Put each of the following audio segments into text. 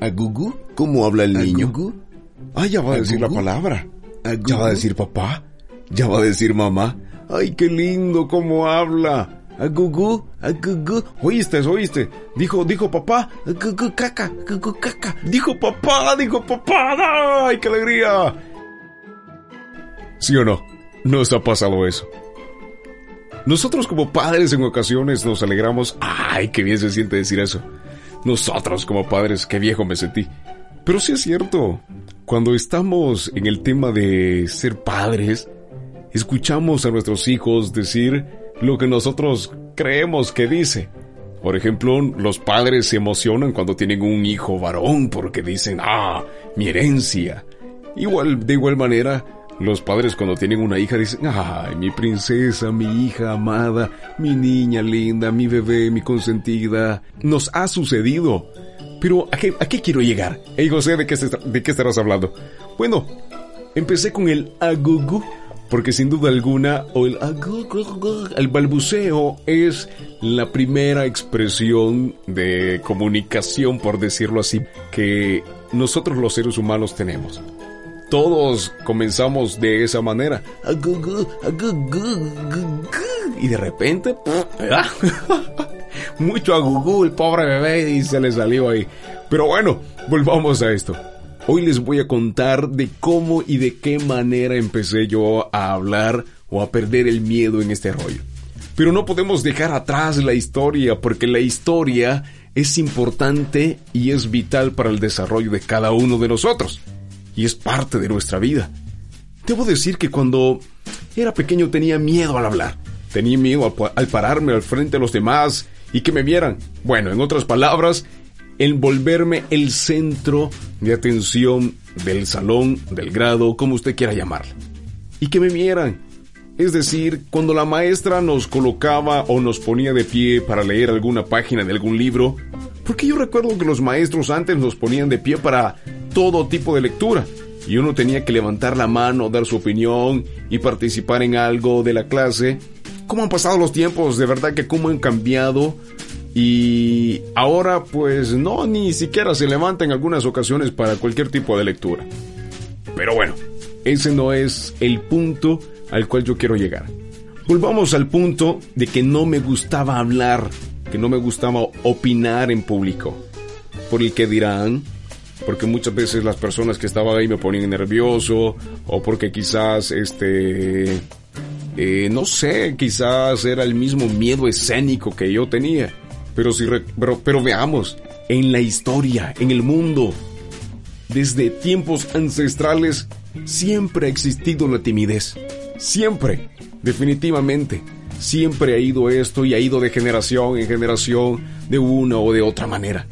¿Agugu? ¿Cómo habla el niño? ¿Agugu? Ah, ya va a decir la palabra. Ya va a decir papá. Ya va a decir mamá. Ay, qué lindo cómo habla. Agugu, agugu. ¿Oíste, oíste? Dijo, dijo papá. Agugu, caca, agugu, caca. Dijo papá, dijo papá. Ay, qué alegría. ¿Sí o no? Nos ha pasado eso. Nosotros como padres en ocasiones nos alegramos. Ay, qué bien se siente decir eso. Nosotros como padres, qué viejo me sentí. Pero sí es cierto. Cuando estamos en el tema de ser padres, escuchamos a nuestros hijos decir lo que nosotros creemos que dice. Por ejemplo, los padres se emocionan cuando tienen un hijo varón porque dicen, ah, mi herencia. Igual, de igual manera, los padres cuando tienen una hija dicen, ay, mi princesa, mi hija amada, mi niña linda, mi bebé, mi consentida. Nos ha sucedido. Pero, ¿a qué, a qué quiero llegar? Hey, José, ¿de qué, ¿de qué estarás hablando? Bueno, empecé con el agugu, porque sin duda alguna, o el agugu, el balbuceo es la primera expresión de comunicación, por decirlo así, que nosotros los seres humanos tenemos. Todos comenzamos de esa manera. Y de repente, mucho agugú el pobre bebé y se le salió ahí. Pero bueno, volvamos a esto. Hoy les voy a contar de cómo y de qué manera empecé yo a hablar o a perder el miedo en este rollo. Pero no podemos dejar atrás la historia porque la historia es importante y es vital para el desarrollo de cada uno de nosotros. Y es parte de nuestra vida. Debo decir que cuando era pequeño tenía miedo al hablar. Tenía miedo al, pa- al pararme al frente de los demás y que me vieran. Bueno, en otras palabras, el volverme el centro de atención del salón, del grado, como usted quiera llamarlo. Y que me vieran. Es decir, cuando la maestra nos colocaba o nos ponía de pie para leer alguna página de algún libro, porque yo recuerdo que los maestros antes nos ponían de pie para todo tipo de lectura, y uno tenía que levantar la mano, dar su opinión y participar en algo de la clase. ¿Cómo han pasado los tiempos? De verdad que cómo han cambiado. Y ahora pues no, ni siquiera se levanta en algunas ocasiones para cualquier tipo de lectura. Pero bueno, ese no es el punto al cual yo quiero llegar. Volvamos al punto de que no me gustaba hablar, que no me gustaba opinar en público. Por el que dirán, porque muchas veces las personas que estaban ahí me ponían nervioso, o porque quizás, este, eh, no sé, quizás era el mismo miedo escénico que yo tenía. Pero, si re- pero, pero veamos, en la historia, en el mundo, desde tiempos ancestrales siempre ha existido la timidez. Siempre, definitivamente. Siempre ha ido esto y ha ido de generación en generación, de una o de otra manera.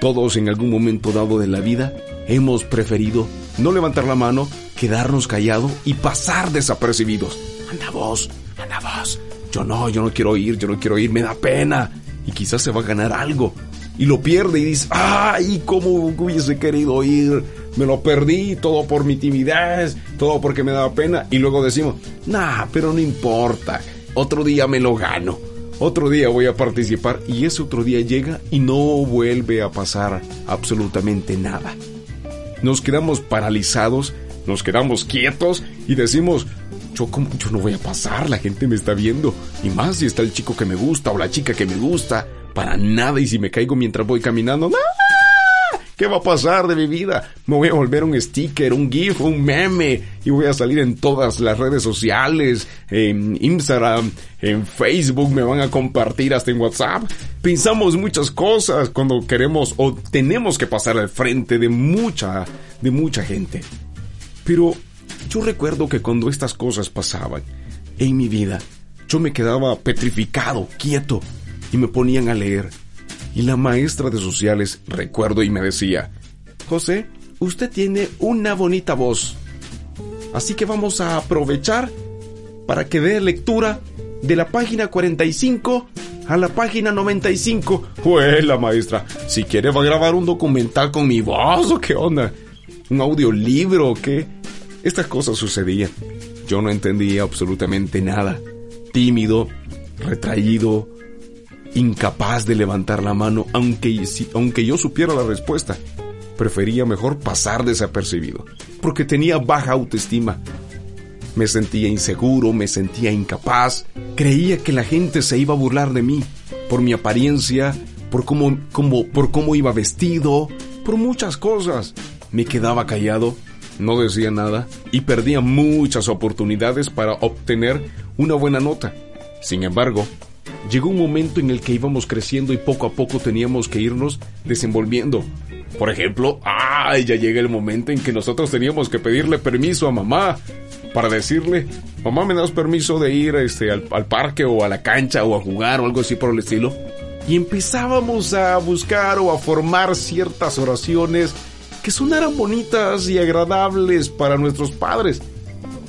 Todos en algún momento dado de la vida hemos preferido no levantar la mano, quedarnos callados y pasar desapercibidos. Anda vos, anda vos. Yo no, yo no quiero ir, yo no quiero ir, me da pena. Y quizás se va a ganar algo. Y lo pierde y dice, ay, cómo hubiese querido ir. Me lo perdí, todo por mi timidez, todo porque me daba pena. Y luego decimos, nah, pero no importa. Otro día me lo gano. Otro día voy a participar y ese otro día llega y no vuelve a pasar absolutamente nada. Nos quedamos paralizados, nos quedamos quietos y decimos, yo, no voy a pasar, la gente me está viendo. Y más si está el chico que me gusta o la chica que me gusta. Para nada y si me caigo mientras voy caminando, ¡ah! ¿Qué va a pasar de mi vida? Me voy a volver un sticker, un GIF, un meme y voy a salir en todas las redes sociales, en Instagram, en Facebook, me van a compartir hasta en WhatsApp. Pensamos muchas cosas cuando queremos o tenemos que pasar al frente de mucha, de mucha gente. Pero yo recuerdo que cuando estas cosas pasaban en mi vida, yo me quedaba petrificado, quieto, y me ponían a leer. Y la maestra de sociales, recuerdo, y me decía, José, usted tiene una bonita voz. Así que vamos a aprovechar para que dé lectura de la página 45 a la página 95. Pues la maestra, si quiere va a grabar un documental con mi voz o qué onda. Un audiolibro o qué. Estas cosas sucedían. Yo no entendía absolutamente nada. Tímido, retraído, incapaz de levantar la mano aunque, aunque yo supiera la respuesta. prefería mejor pasar desapercibido, porque tenía baja autoestima. Me sentía inseguro, me sentía incapaz, creía que la gente se iba a burlar de mí, por mi apariencia, por cómo, por cómo iba vestido, por muchas cosas. Me quedaba callado, no decía nada y perdía muchas oportunidades para obtener una buena nota. Sin embargo, llegó un momento en el que íbamos creciendo y poco a poco teníamos que irnos desenvolviendo. Por ejemplo, ¡ay! Ya llega el momento en que nosotros teníamos que pedirle permiso a mamá para decirle, mamá, ¿me das permiso de ir este, al, al parque o a la cancha o a jugar o algo así por el estilo? Y empezábamos a buscar o a formar ciertas oraciones que sonaran bonitas y agradables para nuestros padres.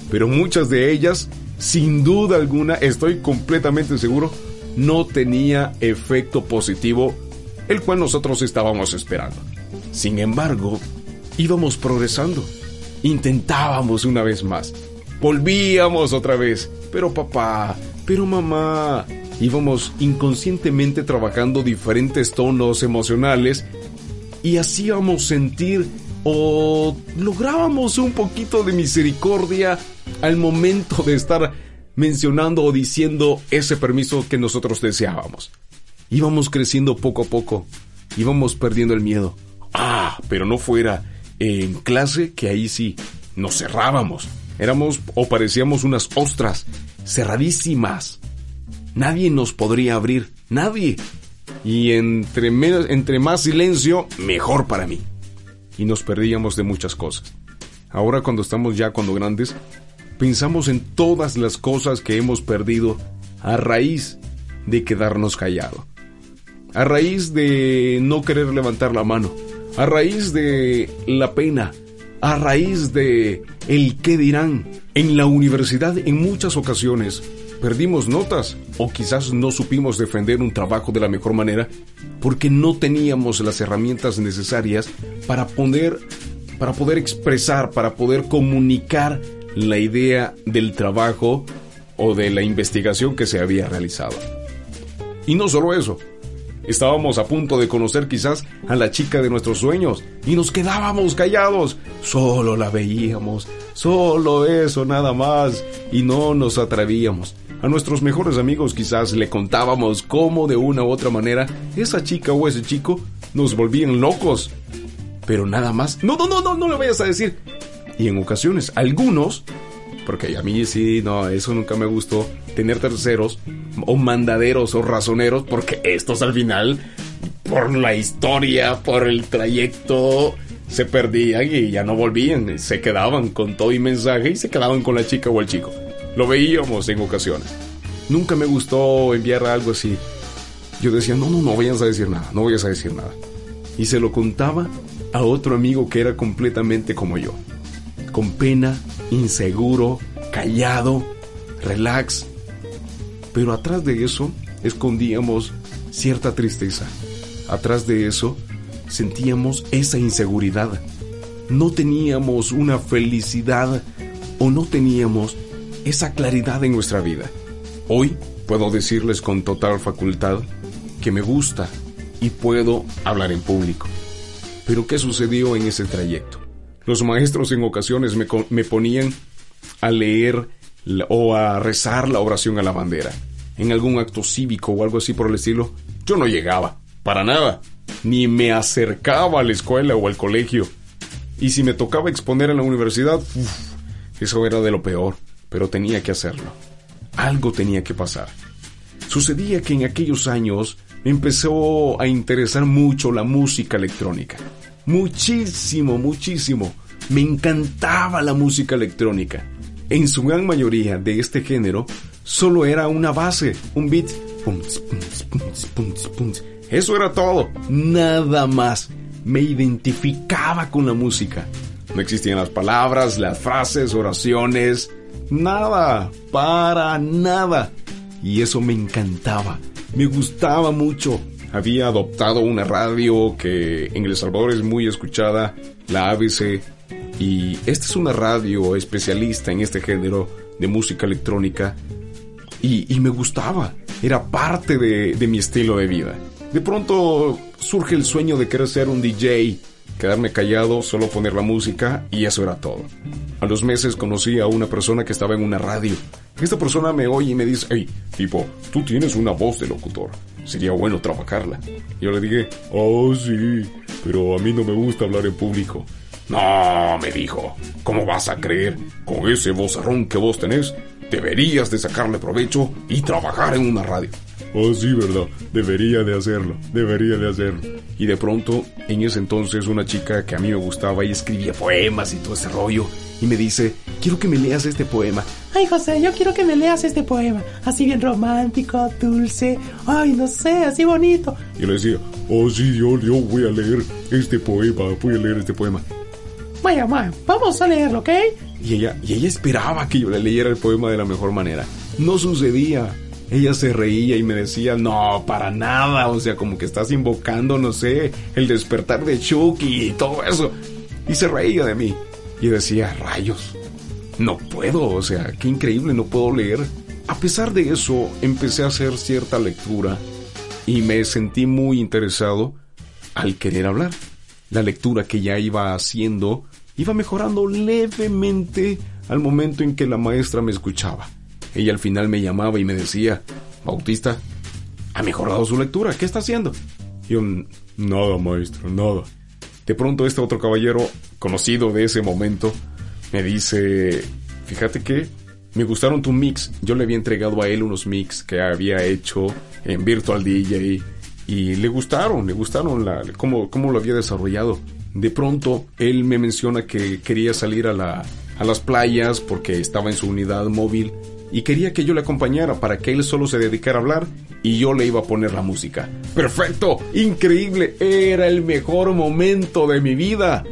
Pero muchas de ellas, sin duda alguna, estoy completamente seguro, no tenía efecto positivo, el cual nosotros estábamos esperando. Sin embargo, íbamos progresando. Intentábamos una vez más. Volvíamos otra vez. Pero papá, pero mamá. Íbamos inconscientemente trabajando diferentes tonos emocionales y hacíamos sentir o lográbamos un poquito de misericordia al momento de estar mencionando o diciendo ese permiso que nosotros deseábamos. Íbamos creciendo poco a poco, íbamos perdiendo el miedo. Ah, pero no fuera en clase que ahí sí nos cerrábamos. Éramos o parecíamos unas ostras cerradísimas. Nadie nos podría abrir, nadie. Y entre, entre más silencio, mejor para mí. Y nos perdíamos de muchas cosas. Ahora cuando estamos ya cuando grandes, pensamos en todas las cosas que hemos perdido a raíz de quedarnos callados. A raíz de no querer levantar la mano. A raíz de la pena. A raíz de el qué dirán. En la universidad en muchas ocasiones perdimos notas o quizás no supimos defender un trabajo de la mejor manera porque no teníamos las herramientas necesarias para poder para poder expresar, para poder comunicar la idea del trabajo o de la investigación que se había realizado. Y no solo eso, Estábamos a punto de conocer quizás a la chica de nuestros sueños y nos quedábamos callados. Solo la veíamos, solo eso nada más y no nos atrevíamos. A nuestros mejores amigos quizás le contábamos cómo de una u otra manera esa chica o ese chico nos volvían locos. Pero nada más. No, no, no, no, no lo vayas a decir. Y en ocasiones, algunos, porque a mí sí, no, eso nunca me gustó, tener terceros o mandaderos o razoneros, porque estos al final, por la historia, por el trayecto, se perdían y ya no volvían, se quedaban con todo y mensaje y se quedaban con la chica o el chico. Lo veíamos en ocasiones. Nunca me gustó enviar algo así. Yo decía, no, no, no vayas a decir nada, no vayas a decir nada. Y se lo contaba a otro amigo que era completamente como yo. Con pena, inseguro, callado, relax. Pero atrás de eso escondíamos cierta tristeza. Atrás de eso sentíamos esa inseguridad. No teníamos una felicidad o no teníamos esa claridad en nuestra vida. Hoy puedo decirles con total facultad que me gusta y puedo hablar en público. Pero ¿qué sucedió en ese trayecto? Los maestros en ocasiones me, ponían a leer o a rezar la oración a la bandera. En algún acto cívico o algo así por el estilo, yo no llegaba, para nada, ni me acercaba a la escuela o al colegio. Y si me tocaba exponer en la universidad, eso era de lo peor pero tenía que hacerlo. Algo tenía que pasar. Sucedía que en aquellos años me empezó a interesar mucho la música electrónica. Muchísimo, muchísimo. Me encantaba la música electrónica. En su gran mayoría de este género, solo era una base, un beat. Eso era todo, nada más. Me identificaba con la música. No existían las palabras, las frases, oraciones, Nada, para nada. Y eso me encantaba, me gustaba mucho. Había adoptado una radio que en El Salvador es muy escuchada, la ABC, y esta es una radio especialista en este género de música electrónica y, me gustaba, era parte de, de mi estilo de vida. De pronto surge el sueño de querer ser un DJ quedarme callado, solo poner la música y eso era todo. A los meses conocí a una persona que estaba en una radio. Esta persona me oye y me dice, hey, tipo, tú tienes una voz de locutor. Sería bueno trabajarla. Yo le dije, oh sí, pero a mí no me gusta hablar en público. No, me dijo, ¿cómo vas a creer? Con ese vozarrón que vos tenés, deberías de sacarle provecho y trabajar en una radio. Oh, sí, verdad. Debería de hacerlo. Debería de hacerlo. Y de pronto, en ese entonces, una chica que a mí me gustaba y escribía poemas y todo ese rollo, y me dice, quiero que me leas este poema. Ay, José, yo quiero que me leas este poema. Así bien romántico, dulce. Ay, no sé, así bonito. Y le decía, oh, sí, yo, yo voy a leer este poema, voy a leer este poema. Vaya, vaya, vamos a leerlo, ¿ok? Y ella, y ella esperaba que yo le leyera el poema de la mejor manera. No sucedía. Ella se reía y me decía, no, para nada, o sea, como que estás invocando, no sé, el despertar de Chucky y todo eso. Y se reía de mí. Y decía, rayos, no puedo, o sea, qué increíble, no puedo leer. A pesar de eso, empecé a hacer cierta lectura y me sentí muy interesado al querer hablar. La lectura que ya iba haciendo iba mejorando levemente al momento en que la maestra me escuchaba. Ella al final me llamaba y me decía, Bautista, ¿ha mejorado su lectura? ¿Qué está haciendo? yo, nada, maestro, nada. De pronto este otro caballero, conocido de ese momento, me dice, fíjate que me gustaron tu mix. Yo le había entregado a él unos mix que había hecho en Virtual DJ y le gustaron, le gustaron la, cómo, cómo lo había desarrollado. De pronto él me menciona que quería salir a, la, a las playas porque estaba en su unidad móvil y quería que yo le acompañara para que él solo se dedicara a hablar y yo le iba a poner la música. ¡Perfecto! ¡Increíble! Era el mejor momento de mi vida.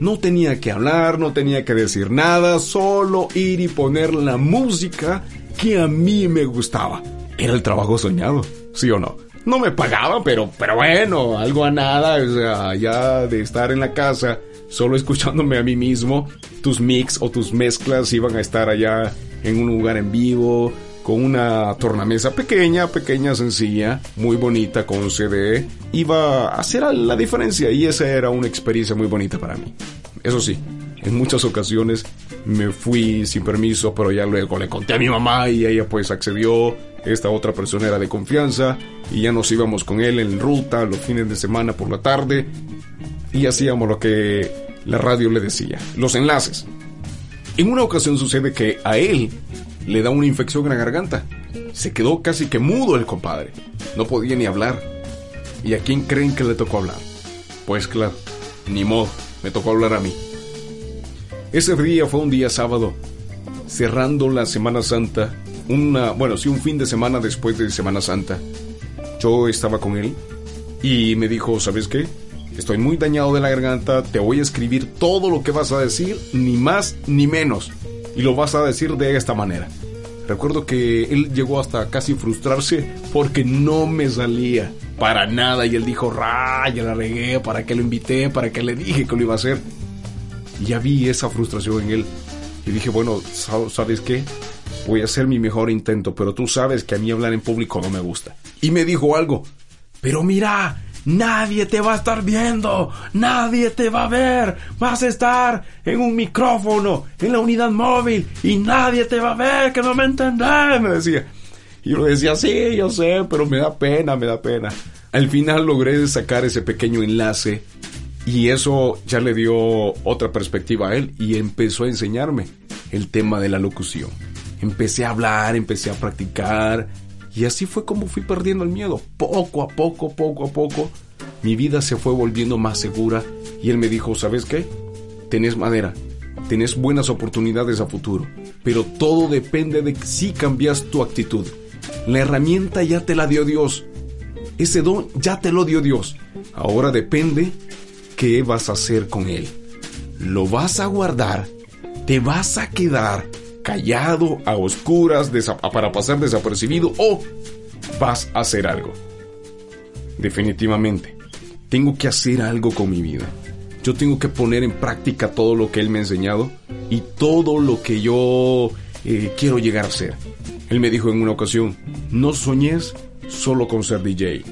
No tenía que hablar, no tenía que decir nada, solo ir y poner la música que a mí me gustaba. Era el trabajo soñado, ¿sí o no? No me pagaba, pero, pero bueno, algo a nada, o sea, ya de estar en la casa, solo escuchándome a mí mismo, tus mix o tus mezclas iban a estar allá en un lugar en vivo, con una tornamesa pequeña, pequeña, sencilla, muy bonita, con un CD, iba a hacer la diferencia y esa era una experiencia muy bonita para mí. Eso sí, en muchas ocasiones me fui sin permiso, pero ya luego le conté a mi mamá y ella pues accedió. Esta otra persona era de confianza y ya nos íbamos con él en ruta los fines de semana por la tarde y hacíamos lo que la radio le decía, los enlaces. En una ocasión sucede que a él le da una infección en la garganta. Se quedó casi que mudo el compadre. No podía ni hablar. ¿Y a quién creen que le tocó hablar? Pues claro, ni modo, me tocó hablar a mí. Ese día fue un día sábado, cerrando la Semana Santa, una, bueno, sí, un fin de semana después de Semana Santa. Yo estaba con él y me dijo, ¿sabes qué? Estoy muy dañado de la garganta, te voy a escribir todo lo que vas a decir, ni más ni menos. Y lo vas a decir de esta manera. Recuerdo que él llegó hasta casi frustrarse porque no me salía para nada y él dijo, raya, la regué, ¿para qué lo invité? ¿Para qué le dije que lo iba a hacer? Y ya vi esa frustración en él. Y dije, bueno, ¿sabes qué? Voy a hacer mi mejor intento, pero tú sabes que a mí hablar en público no me gusta. Y me dijo algo, pero mira, Nadie te va a estar viendo, nadie te va a ver, vas a estar en un micrófono, en la unidad móvil y nadie te va a ver, que no me entendés, me decía. Y yo decía, sí, yo sé, pero me da pena, me da pena. Al final logré sacar ese pequeño enlace y eso ya le dio otra perspectiva a él y empezó a enseñarme el tema de la locución. Empecé a hablar, empecé a practicar, y así fue como fui perdiendo el miedo. Poco a poco, poco a poco, mi vida se fue volviendo más segura y él me dijo, ¿sabes qué? Tenés madera, tenés buenas oportunidades a futuro, pero todo depende de si cambias tu actitud. La herramienta ya te la dio Dios. Ese don ya te lo dio Dios. Ahora depende qué vas a hacer con él. ¿Lo vas a guardar? ¿Te vas a quedar callado, a oscuras, para pasar desapercibido o vas a hacer algo. Definitivamente, tengo que hacer algo con mi vida. Yo tengo que poner en práctica todo lo que él me ha enseñado y todo lo que yo eh, quiero llegar a ser. Él me dijo en una ocasión, no soñes solo con ser DJ.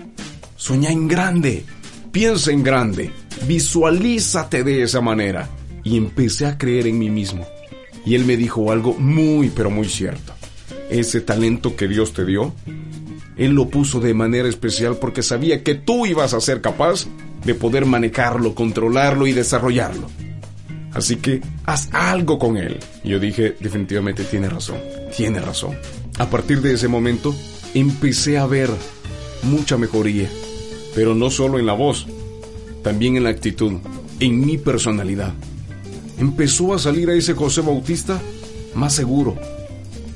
Soñá en grande, piensa en grande Visualízate de esa manera. Y empecé a creer en mí mismo. Y él me dijo algo muy, pero muy cierto. Ese talento que Dios te dio, Él lo puso de manera especial porque sabía que tú ibas a ser capaz de poder manejarlo, controlarlo y desarrollarlo. Así que haz algo con él. Y yo dije, definitivamente tiene razón, tiene razón. A partir de ese momento, empecé a ver mucha mejoría, pero no solo en la voz, también en la actitud, en mi personalidad. Empezó a salir a ese José Bautista más seguro,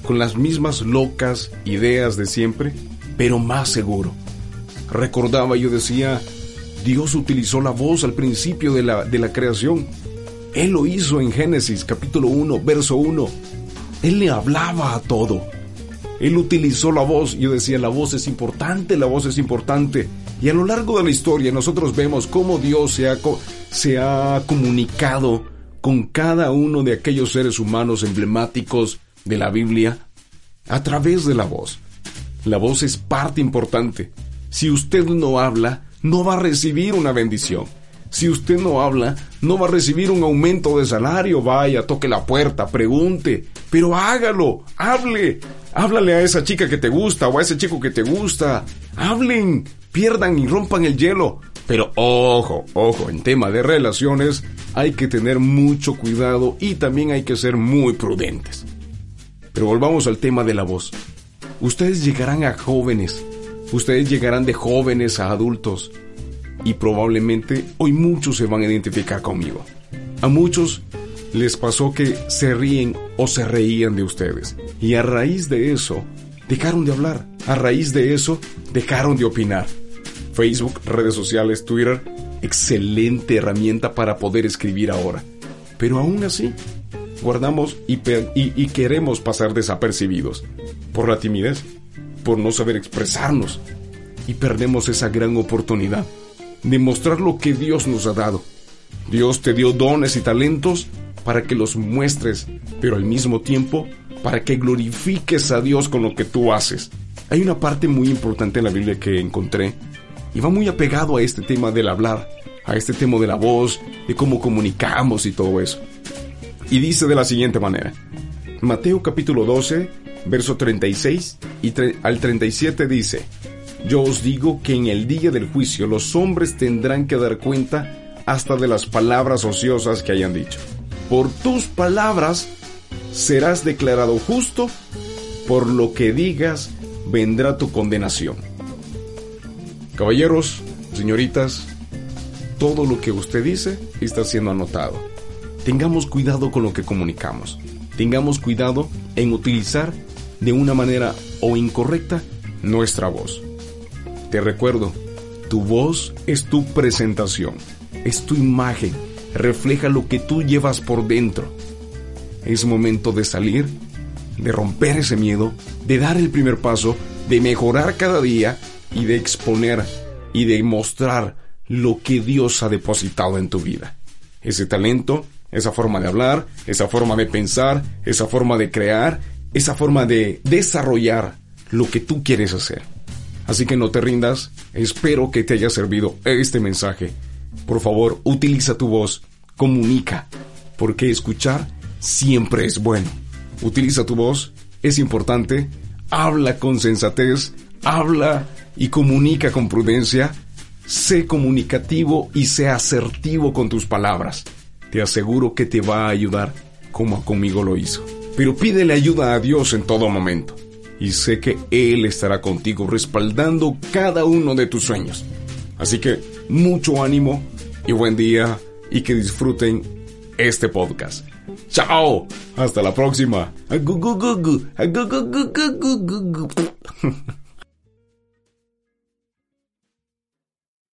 con las mismas locas ideas de siempre, pero más seguro. Recordaba, yo decía, Dios utilizó la voz al principio de la, de la creación. Él lo hizo en Génesis capítulo 1, verso 1. Él le hablaba a todo. Él utilizó la voz. Yo decía, la voz es importante, la voz es importante. Y a lo largo de la historia nosotros vemos cómo Dios se ha, se ha comunicado con cada uno de aquellos seres humanos emblemáticos de la Biblia a través de la voz. La voz es parte importante. Si usted no habla, no va a recibir una bendición. Si usted no habla, no va a recibir un aumento de salario. Vaya, toque la puerta, pregunte, pero hágalo, hable. Háblale a esa chica que te gusta o a ese chico que te gusta. Hablen, pierdan y rompan el hielo. Pero ojo, ojo, en tema de relaciones hay que tener mucho cuidado y también hay que ser muy prudentes. Pero volvamos al tema de la voz. Ustedes llegarán a jóvenes, ustedes llegarán de jóvenes a adultos y probablemente hoy muchos se van a identificar conmigo. A muchos les pasó que se ríen o se reían de ustedes y a raíz de eso dejaron de hablar, a raíz de eso dejaron de opinar. Facebook, redes sociales, Twitter, excelente herramienta para poder escribir ahora. Pero aún así, guardamos y, queremos pasar desapercibidos por la timidez, por no saber expresarnos y perdemos esa gran oportunidad de mostrar lo que Dios nos ha dado. Dios te dio dones y talentos para que los muestres, pero al mismo tiempo para que glorifiques a Dios con lo que tú haces. Hay una parte muy importante en la Biblia que encontré y va muy apegado a este tema del hablar, a este tema de la voz, de cómo comunicamos y todo eso. Y dice de la siguiente manera. Mateo capítulo 12, verso 36 y al 37 dice, Yo os digo que en el día del juicio los hombres tendrán que dar cuenta hasta de las palabras ociosas que hayan dicho. Por tus palabras serás declarado justo, por lo que digas vendrá tu condenación. Caballeros, señoritas, todo lo que usted dice está siendo anotado tengamos cuidado con lo que comunicamos. Tengamos cuidado en utilizar de una manera o incorrecta nuestra voz. Te recuerdo, tu voz es tu presentación, es tu imagen, refleja lo que tú llevas por dentro. Es momento de salir, de romper ese miedo, de dar el primer paso, de mejorar cada día y de exponer y de mostrar lo que Dios ha depositado en tu vida. Ese talento esa forma de hablar, esa forma de pensar, esa forma de crear, esa forma de desarrollar lo que tú quieres hacer. Así que no te rindas, espero que te haya servido este mensaje. Por favor, utiliza tu voz, comunica, porque escuchar siempre es bueno. Utiliza tu voz, es importante, habla con sensatez, habla y comunica con prudencia, sé comunicativo y sé asertivo con tus palabras te aseguro que te va a ayudar como conmigo lo hizo. Pero pídele ayuda a Dios en todo momento. Y sé que Él estará contigo respaldando cada uno de tus sueños. Así que mucho ánimo y buen día y que disfruten este podcast. ¡Chao! Hasta la próxima.